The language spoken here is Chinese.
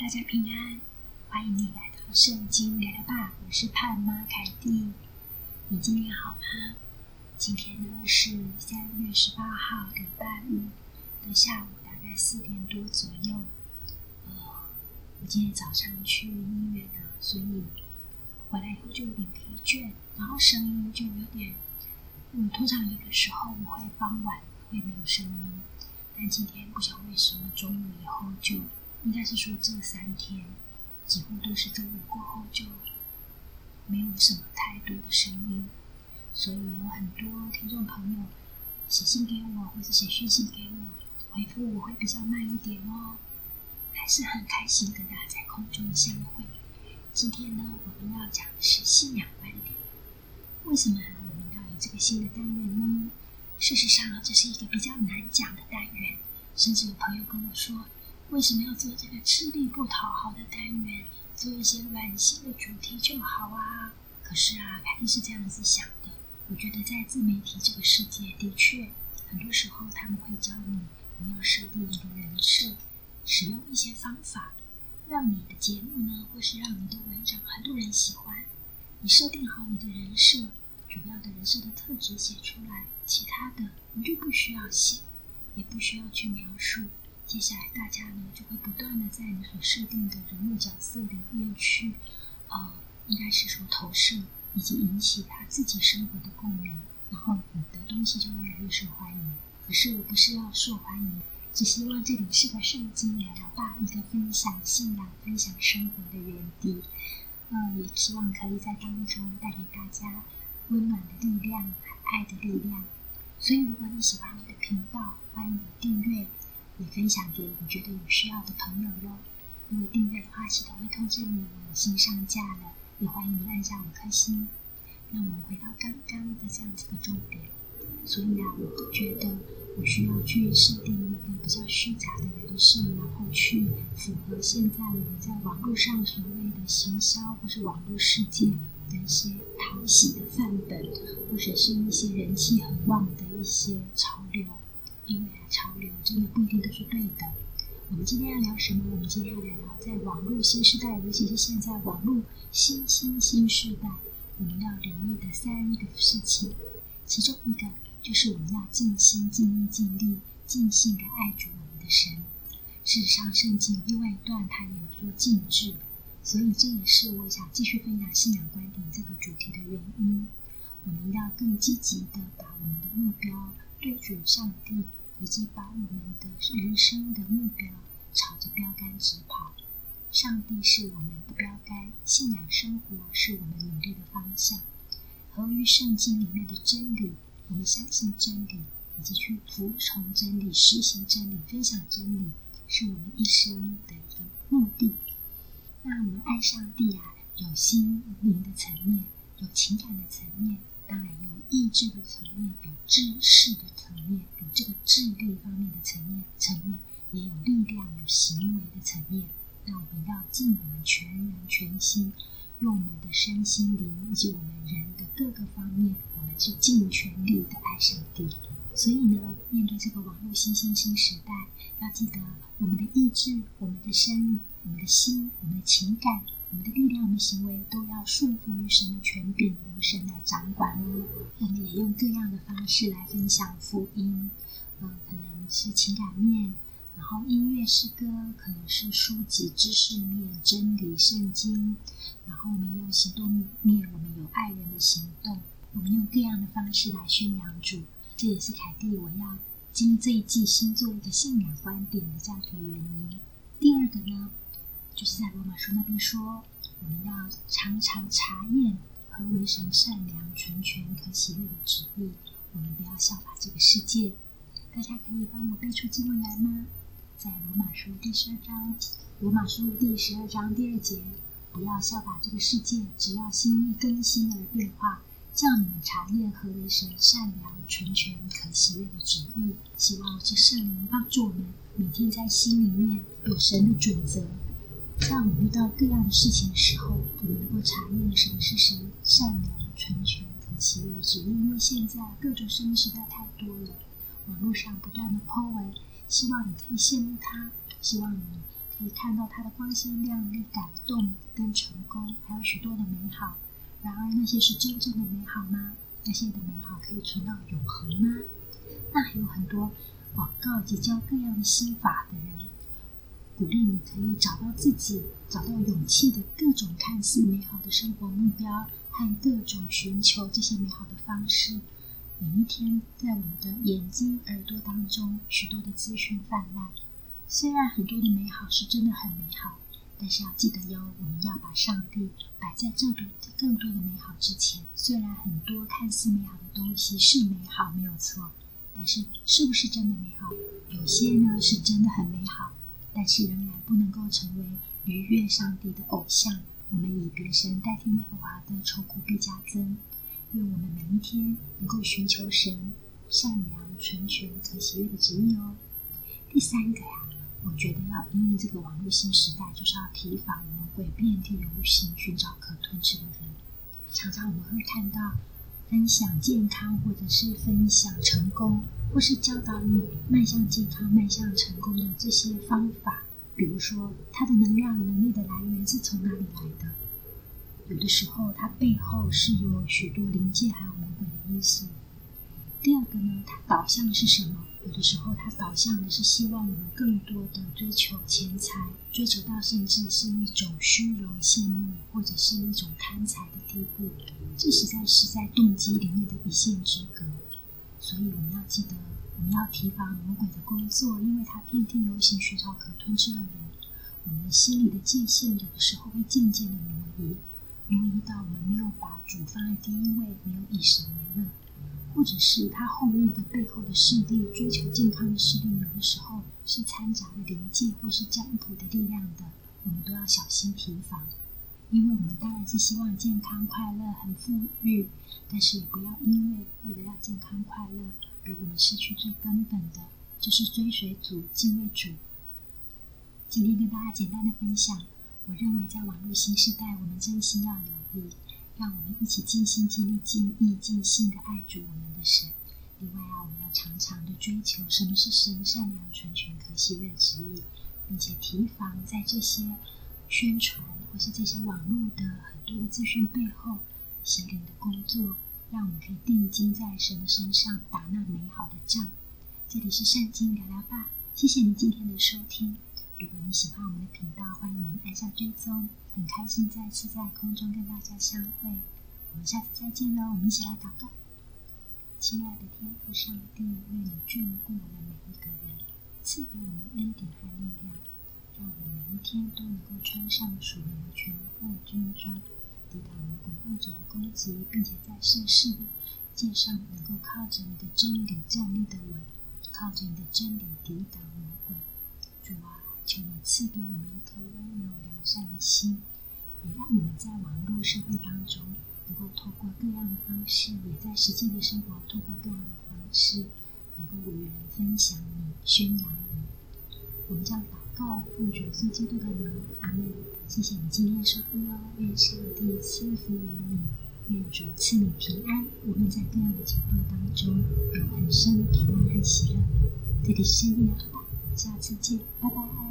大家平安，欢迎你来到圣经聊聊吧。我是盼妈凯蒂，你今天好吗？今天呢是三月十八号礼拜五的下午，大概四点多左右。呃，我今天早上去医院呢，所以回来以后就有点疲倦，然后声音就有点……嗯，通常有的时候我会傍晚会没有声音，但今天不晓得为什么中午以后就。应该是说这三天几乎都是中午过后就没有什么太多的声音，所以有很多听众朋友写信给我，或者写讯息给我，回复我会比较慢一点哦。还是很开心跟大家在空中相会。今天呢，我们要讲的是信仰观点。为什么我们要有这个新的单元呢？事实上，这是一个比较难讲的单元，甚至有朋友跟我说。为什么要做这个吃力不讨好的单元？做一些软性的主题就好啊！可是啊，凯蒂是这样子想的。我觉得在自媒体这个世界，的确很多时候他们会教你，你要设定一个人设，使用一些方法，让你的节目呢，或是让你的文章很多人喜欢。你设定好你的人设，主要的人设的特质写出来，其他的你就不需要写，也不需要去描述。接下来，大家呢就会不断的在你所设定的人物角色里面去，呃，应该是说投射以及引起他自己生活的共鸣，然后你的东西就越来越受欢迎。可是我不是要受欢迎，只希望这里是个圣经聊聊吧，一个分享信仰、分享生活的园地。呃，也希望可以在当中带给大家温暖的力量、爱的力量。所以，如果你喜欢我的频道，欢迎你订阅。也分享给你觉得有需要的朋友哟。因为订阅的话，系统会通知你有新上架了。也欢迎你按下五颗星。那我们回到刚刚的这样子的重点。所以呢，我觉得我需要去设定一个比较虚假的人设，然后去符合现在我们在网络上所谓的行销或是网络世界的一些讨喜的范本，或者是一些人气很旺的一些潮流。因为，潮流真的不一定都是对的。我们今天要聊什么？我们今天要聊聊在网络新时代，尤其是现在网络新新新时代，我们要留意的三个事情。其中一个就是我们要尽心、尽意、尽力、尽兴的爱主我们的神。事实上，圣经另外一段它也说禁制，所以这也是我想继续分享信仰观点这个主题的原因。我们要更积极的把我们的目标对准上帝。以及把我们的人生的目标朝着标杆直跑。上帝是我们的标杆，信仰生活是我们努力的方向。合于圣经里面的真理，我们相信真理，以及去服从真理、实行真理、分享真理，是我们一生的一个目的。那我们爱上帝啊，有心灵的层面，有情感的层面。当然有意志的层面，有知识的层面，有这个智力方面的层面，层面也有力量、有行为的层面。那我们要尽我们全人全心，用我们的身心灵以及我们人的各个方面，我们去尽全力的爱上帝。所以呢，面对这个网络新兴新时代，要记得我们的意志、我们的身、我们的心、我们的情感。我们的力量、我们的行为都要顺服于神的权柄，由神来掌管哦。我们也用各样的方式来分享福音，呃，可能是情感面，然后音乐、诗歌，可能是书籍知识面、真理、圣经，然后我们用行动面，我们有爱人的行动，我们用各样的方式来宣扬主。这也是凯蒂我要经这一季新做一个信仰观点的这样一个原因。第二个呢？就是在罗马书那边说，我们要常常查验何为神善良、纯全、可喜悦的旨意。我们不要效法这个世界。大家可以帮我背出经文来吗？在罗马书第十二章，罗马书第十二章第二节，不要效法这个世界，只要心意更新而变化，叫你们查验何为神善良、纯全、可喜悦的旨意。希望这圣灵帮助我们，每天在心里面有神的准则。在我们遇到各样的事情的时候，我们能够查验什么是神善良、纯全、和喜悦的旨意。因为现在各种声音实在太多了，网络上不断的 po 文，希望你可以羡慕他，希望你可以看到他的光鲜亮丽、感动跟成功，还有许多的美好。然而，那些是真正的美好吗？那些的美好可以存到永恒吗？那还有很多广告及教各样的心法的人，鼓励你可以找到自己、找到勇气的各种看似美好的生活目标和各种寻求这些美好的方式。每一天，在我们的眼睛、耳朵当中，许多的资讯泛滥。虽然很多的美好是真的很美好，但是要记得哟，我们要把上帝摆在这多更多的美好之前。虽然很多看似美好的东西是美好，没有错，但是是不是真的美好？有些呢是真的很美好，但是仍然不能够成为逾越上帝的偶像。我们以别神代替耶和华的愁苦必加增。愿我们每一天能够寻求神善良、纯全、可喜悦的旨意哦。第三个呀，我觉得要因应这个网络新时代，就是要提防魔鬼遍地游行，寻找可吞吃的人。常常我们会看到分享健康，或者是分享成功，或是教导你迈向健康、迈向成功的这些方法。比如说，它的能量、能力的来源是从哪里来的？有的时候，它背后是有许多灵界还有魔鬼的因素。第二个呢，它导向的是什么？有的时候，它导向的是希望我们更多的追求钱财，追求到甚至是一种虚荣、羡慕，或者是一种贪财的地步。这实在是在动机里面的一线之隔。所以，我们要记得，我们要提防魔鬼的工作，因为他遍地游行，寻找可吞吃的人。我们心里的界限，有的时候会渐渐的挪移。挪移到我们没有把主放在第一位，没有以神为乐，或者是他后面的背后的势力，追求健康的势力，有的时候是掺杂了灵界或是占卜的力量的，我们都要小心提防。因为我们当然是希望健康快乐、很富裕，但是也不要因为为了要健康快乐而我们失去最根本的，就是追随主、敬畏主。今天跟大家简单的分享。我认为，在网络新时代，我们真心要留意，让我们一起尽心尽力、尽意尽性的爱主我们的神。另外啊，我们要常常的追求什么是神善良、纯全、可喜悦之意，并且提防在这些宣传或是这些网络的很多的资讯背后，邪灵的工作，让我们可以定睛在神的身上，打那美好的仗。这里是圣经聊聊吧，谢谢你今天的收听。如果你喜欢我们的频道，欢迎按下追踪。很开心再次在空中跟大家相会，我们下次再见喽！我们一起来祷告。亲爱的天父上帝，愿你眷顾我们每一个人，赐给我们恩典和力量，让我们每一天都能够穿上属于全副军装，抵挡魔鬼恶者的攻击，并且在圣事界上能够靠着你的真理站立的稳，靠着你的真理抵挡魔鬼。主啊！求你赐给我们一颗温柔良善的心，也让我们在网络社会当中，能够透过各样的方式，也在实际的生活透过各样的方式，能够与人分享你、宣扬你。我们叫祷告奉主耶稣基督的名，阿门。谢谢你今天的收听哦，愿上帝赐福于你，愿主赐你平安，无论在各样的情况当中，有很深的平安和喜乐。这里是圣经聊吧，下次见，拜拜。